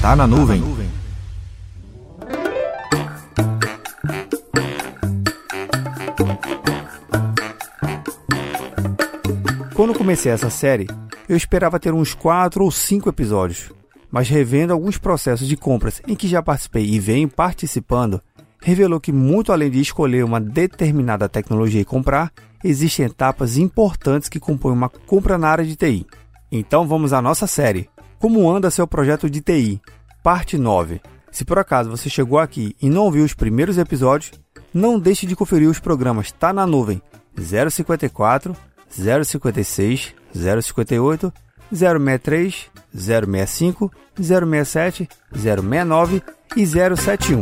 Tá na nuvem. Quando comecei essa série, eu esperava ter uns 4 ou 5 episódios, mas revendo alguns processos de compras em que já participei e venho participando, revelou que, muito além de escolher uma determinada tecnologia e comprar, existem etapas importantes que compõem uma compra na área de TI. Então vamos à nossa série. Como anda seu projeto de TI? Parte 9. Se por acaso você chegou aqui e não ouviu os primeiros episódios, não deixe de conferir os programas Tá na Nuvem 054, 056, 058, 063, 065, 067, 069 e 071.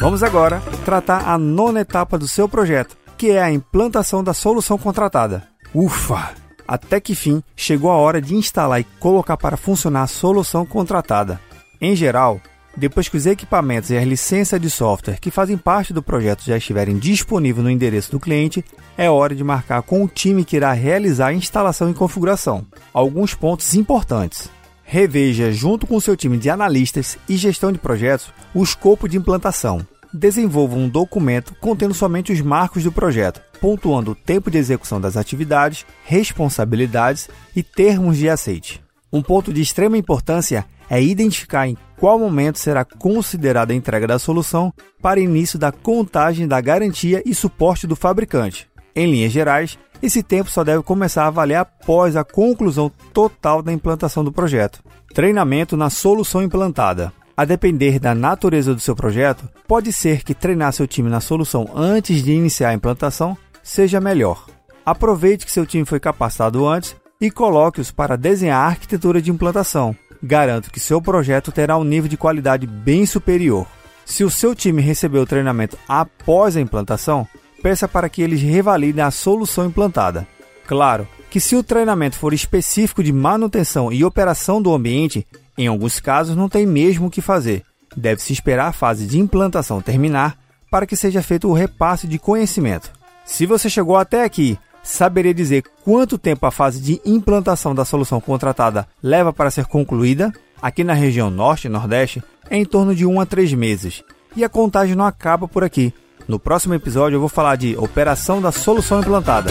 Vamos agora tratar a nona etapa do seu projeto, que é a implantação da solução contratada. Ufa! Até que fim chegou a hora de instalar e colocar para funcionar a solução contratada. Em geral, depois que os equipamentos e as licenças de software que fazem parte do projeto já estiverem disponíveis no endereço do cliente, é hora de marcar com o time que irá realizar a instalação e configuração. Alguns pontos importantes. Reveja, junto com seu time de analistas e gestão de projetos, o escopo de implantação. Desenvolva um documento contendo somente os marcos do projeto, pontuando o tempo de execução das atividades, responsabilidades e termos de aceite. Um ponto de extrema importância é identificar em qual momento será considerada a entrega da solução para início da contagem da garantia e suporte do fabricante. Em linhas gerais, esse tempo só deve começar a valer após a conclusão total da implantação do projeto. Treinamento na solução implantada. A depender da natureza do seu projeto, pode ser que treinar seu time na solução antes de iniciar a implantação seja melhor. Aproveite que seu time foi capacitado antes e coloque-os para desenhar a arquitetura de implantação. Garanto que seu projeto terá um nível de qualidade bem superior. Se o seu time recebeu o treinamento após a implantação, peça para que eles revalidem a solução implantada. Claro que, se o treinamento for específico de manutenção e operação do ambiente, em alguns casos não tem mesmo o que fazer. Deve-se esperar a fase de implantação terminar para que seja feito o repasse de conhecimento. Se você chegou até aqui, saberia dizer quanto tempo a fase de implantação da solução contratada leva para ser concluída? Aqui na região Norte e Nordeste, é em torno de 1 a 3 meses. E a contagem não acaba por aqui. No próximo episódio eu vou falar de operação da solução implantada.